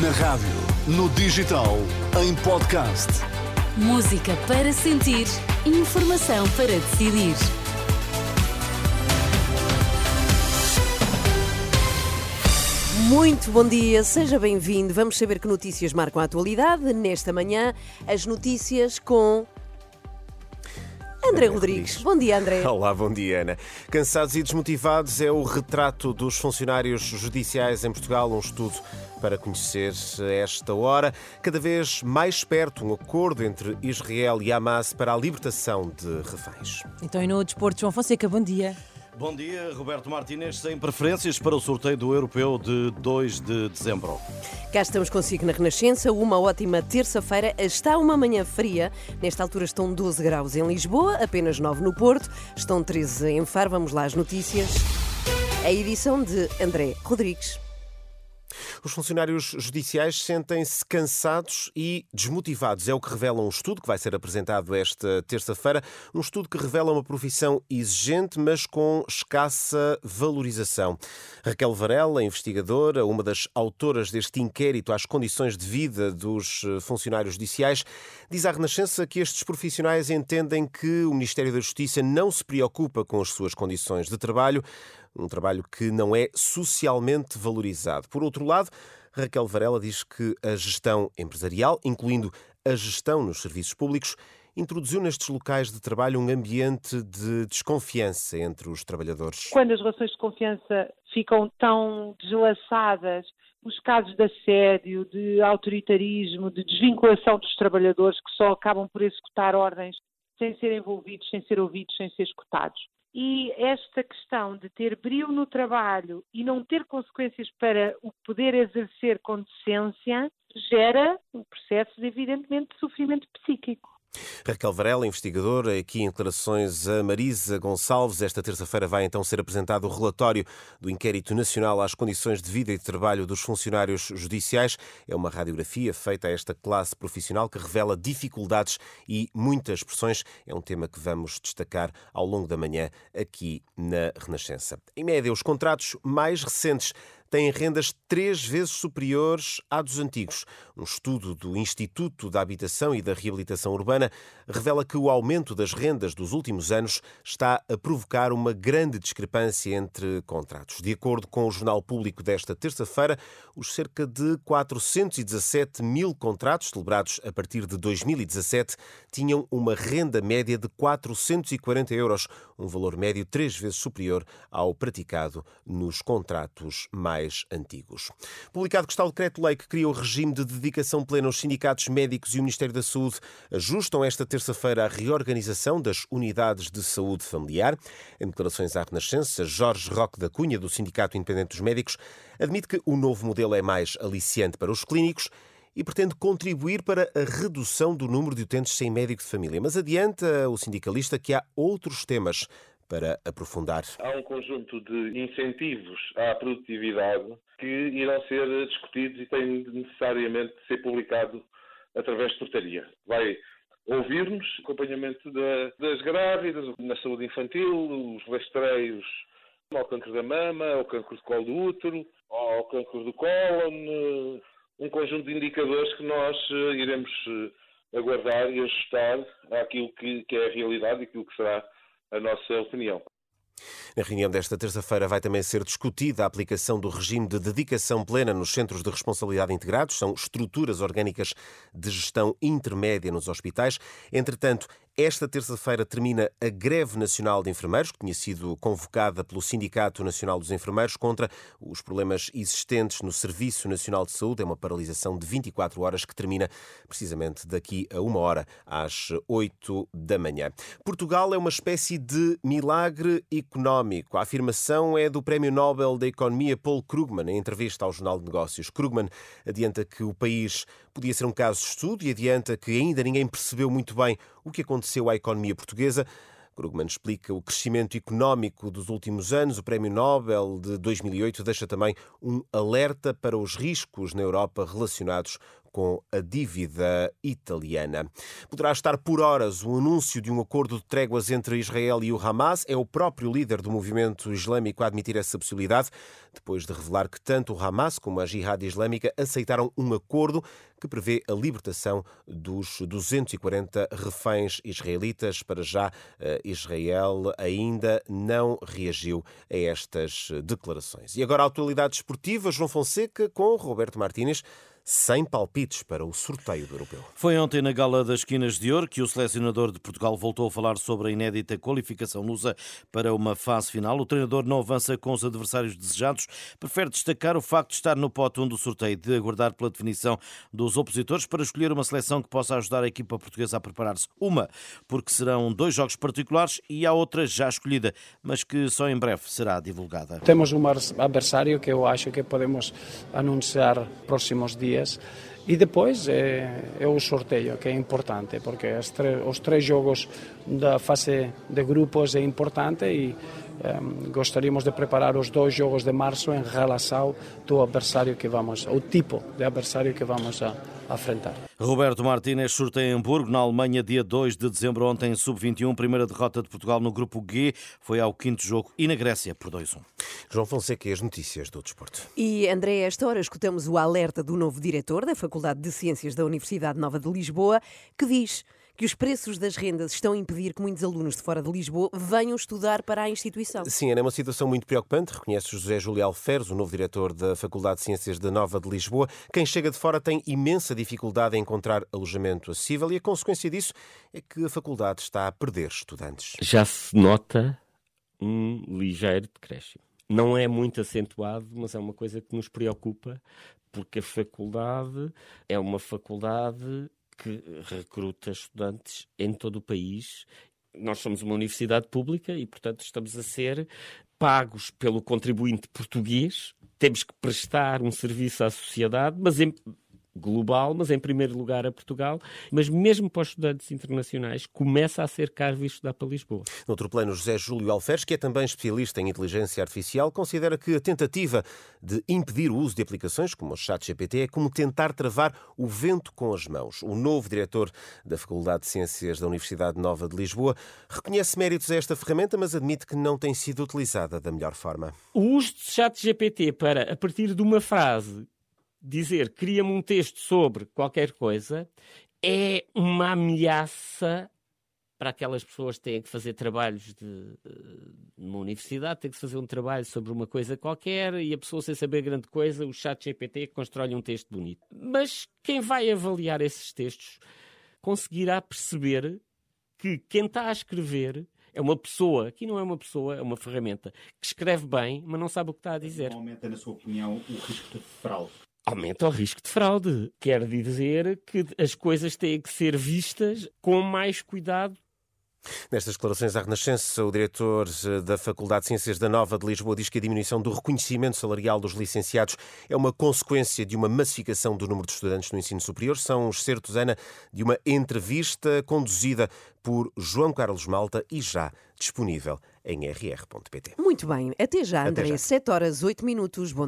Na rádio, no digital, em podcast. Música para sentir, informação para decidir. Muito bom dia, seja bem-vindo. Vamos saber que notícias marcam a atualidade. Nesta manhã, as notícias com André Rodrigues. Bom dia, André. Olá, bom dia, Ana. Cansados e desmotivados é o retrato dos funcionários judiciais em Portugal, um estudo para conhecer esta hora. Cada vez mais perto um acordo entre Israel e Hamas para a libertação de reféns. Então, e no desporto, João Fonseca, bom dia. Bom dia, Roberto Martínez, sem preferências para o sorteio do Europeu de 2 de dezembro. Cá estamos consigo na Renascença, uma ótima terça-feira. Está uma manhã fria. Nesta altura estão 12 graus em Lisboa, apenas 9 no Porto, estão 13 em Faro. Vamos lá às notícias. A edição de André Rodrigues. Os funcionários judiciais sentem-se cansados e desmotivados. É o que revela um estudo que vai ser apresentado esta terça-feira. Um estudo que revela uma profissão exigente, mas com escassa valorização. Raquel Varela, investigadora, uma das autoras deste inquérito às condições de vida dos eh, funcionários judiciais, diz à Renascença que estes profissionais entendem que o Ministério da Justiça não se preocupa com as suas condições de trabalho, um trabalho que não é socialmente valorizado. Por outro lado, Raquel Varela diz que a gestão empresarial, incluindo a gestão nos serviços públicos, introduziu nestes locais de trabalho um ambiente de desconfiança entre os trabalhadores. Quando as relações de confiança ficam tão deslaçadas, os casos de assédio, de autoritarismo, de desvinculação dos trabalhadores que só acabam por executar ordens sem ser envolvidos, sem ser ouvidos, sem ser escutados. E esta questão de ter brilho no trabalho e não ter consequências para o poder exercer com decência gera um processo, evidentemente, de sofrimento psíquico. Raquel Varela, investigadora, aqui em declarações a Marisa Gonçalves. Esta terça-feira vai então ser apresentado o relatório do Inquérito Nacional às Condições de Vida e de Trabalho dos Funcionários Judiciais. É uma radiografia feita a esta classe profissional que revela dificuldades e muitas pressões. É um tema que vamos destacar ao longo da manhã aqui na Renascença. Em média, os contratos mais recentes têm rendas três vezes superiores à dos antigos. Um estudo do Instituto da Habitação e da Reabilitação Urbana revela que o aumento das rendas dos últimos anos está a provocar uma grande discrepância entre contratos. De acordo com o Jornal Público desta terça-feira, os cerca de 417 mil contratos celebrados a partir de 2017 tinham uma renda média de 440 euros, um valor médio três vezes superior ao praticado nos contratos mais antigos. Publicado que está o decreto-lei que cria o regime de dedicação plena aos sindicatos médicos e o Ministério da Saúde ajustam esta terça-feira a reorganização das unidades de saúde familiar. Em declarações à Renascença, Jorge Roque da Cunha, do Sindicato Independente dos Médicos, admite que o novo modelo é mais aliciante para os clínicos e pretende contribuir para a redução do número de utentes sem médico de família. Mas adianta o sindicalista que há outros temas para aprofundar. Há um conjunto de incentivos à produtividade que irão ser discutidos e têm necessariamente de ser publicado através de portaria. Vai ouvir-nos, acompanhamento das grávidas, na saúde infantil, os rastreios ao cancro da mama, ao cancro do colo do útero, ao cancro do cólon, um conjunto de indicadores que nós eh, iremos eh, aguardar e ajustar àquilo que, que é a realidade e aquilo que será a nossa opinião. Na reunião desta terça-feira vai também ser discutida a aplicação do regime de dedicação plena nos centros de responsabilidade integrados, são estruturas orgânicas de gestão intermédia nos hospitais. Entretanto, esta terça-feira termina a greve nacional de enfermeiros, que tinha sido convocada pelo Sindicato Nacional dos Enfermeiros contra os problemas existentes no Serviço Nacional de Saúde. É uma paralisação de 24 horas que termina precisamente daqui a uma hora, às 8 da manhã. Portugal é uma espécie de milagre económico. A afirmação é do Prémio Nobel da Economia Paul Krugman, em entrevista ao Jornal de Negócios. Krugman adianta que o país podia ser um caso de estudo e adianta que ainda ninguém percebeu muito bem o que aconteceu à economia portuguesa. Krugman explica o crescimento económico dos últimos anos. O Prémio Nobel de 2008 deixa também um alerta para os riscos na Europa relacionados com a dívida italiana. Poderá estar por horas o anúncio de um acordo de tréguas entre Israel e o Hamas. É o próprio líder do movimento islâmico a admitir essa possibilidade, depois de revelar que tanto o Hamas como a Jihad Islâmica aceitaram um acordo que prevê a libertação dos 240 reféns israelitas. Para já, eh, Israel ainda não reagiu a estas declarações. E agora a atualidade esportiva, João Fonseca com Roberto Martínez sem palpites para o sorteio do europeu. Foi ontem na Gala das Esquinas de Ouro que o selecionador de Portugal voltou a falar sobre a inédita qualificação lusa para uma fase final. O treinador não avança com os adversários desejados, prefere destacar o facto de estar no pote 1 do sorteio, de aguardar pela definição dos opositores para escolher uma seleção que possa ajudar a equipa portuguesa a preparar-se. Uma, porque serão dois jogos particulares e a outra já escolhida, mas que só em breve será divulgada. Temos um adversário que eu acho que podemos anunciar próximos dias dias. E depois é, é, o sorteio, que é importante, porque os três jogos da fase de grupos é importante e gostaríamos de preparar os dois jogos de março em relação ao adversário que vamos, o tipo de adversário que vamos a, enfrentar. Roberto Martínez sorteia em Hamburgo, na Alemanha, dia 2 de dezembro, ontem, sub-21, primeira derrota de Portugal no grupo G, foi ao quinto jogo e na Grécia por 2-1. João Fonseca e as notícias do desporto. E André, a esta hora escutamos o alerta do novo diretor da Faculdade de Ciências da Universidade Nova de Lisboa, que diz que os preços das rendas estão a impedir que muitos alunos de fora de Lisboa venham estudar para a instituição. Sim, é uma situação muito preocupante, reconhece José Júlio Alferes, o novo diretor da Faculdade de Ciências da Nova de Lisboa. Quem chega de fora tem imensa dificuldade em encontrar alojamento acessível e a consequência disso é que a faculdade está a perder estudantes. Já se nota um ligeiro decréscimo. Não é muito acentuado, mas é uma coisa que nos preocupa, porque a faculdade é uma faculdade que recruta estudantes em todo o país. Nós somos uma universidade pública e, portanto, estamos a ser pagos pelo contribuinte português. Temos que prestar um serviço à sociedade, mas em, global, mas em primeiro lugar a Portugal, mas mesmo para os estudantes internacionais, começa a ser caro vir estudar para Lisboa. No outro plano, José Júlio Alferes, que é também especialista em inteligência artificial, considera que a tentativa de impedir o uso de aplicações como o ChatGPT é como tentar travar o vento com as mãos. O novo diretor da Faculdade de Ciências da Universidade Nova de Lisboa reconhece méritos a esta ferramenta, mas admite que não tem sido utilizada da melhor forma. O uso de ChatGPT para, a partir de uma frase, dizer cria-me um texto sobre qualquer coisa é uma ameaça para aquelas pessoas que têm que fazer trabalhos de, numa universidade, têm que fazer um trabalho sobre uma coisa qualquer e a pessoa sem saber grande coisa, o chat GPT constrói um texto bonito. Mas quem vai avaliar esses textos conseguirá perceber que quem está a escrever é uma pessoa, aqui não é uma pessoa, é uma ferramenta, que escreve bem, mas não sabe o que está a dizer. Aumenta, na sua opinião, o risco de fraude? Aumenta o risco de fraude. Quer dizer que as coisas têm que ser vistas com mais cuidado Nestas declarações à Renascença, o diretor eh, da Faculdade de Ciências da Nova de Lisboa diz que a diminuição do reconhecimento salarial dos licenciados é uma consequência de uma massificação do número de estudantes no ensino superior. São os certos, Ana, de uma entrevista conduzida por João Carlos Malta e já disponível em rr.pt. Muito bem, até já, André. Até já. 7 horas 8 minutos. Bom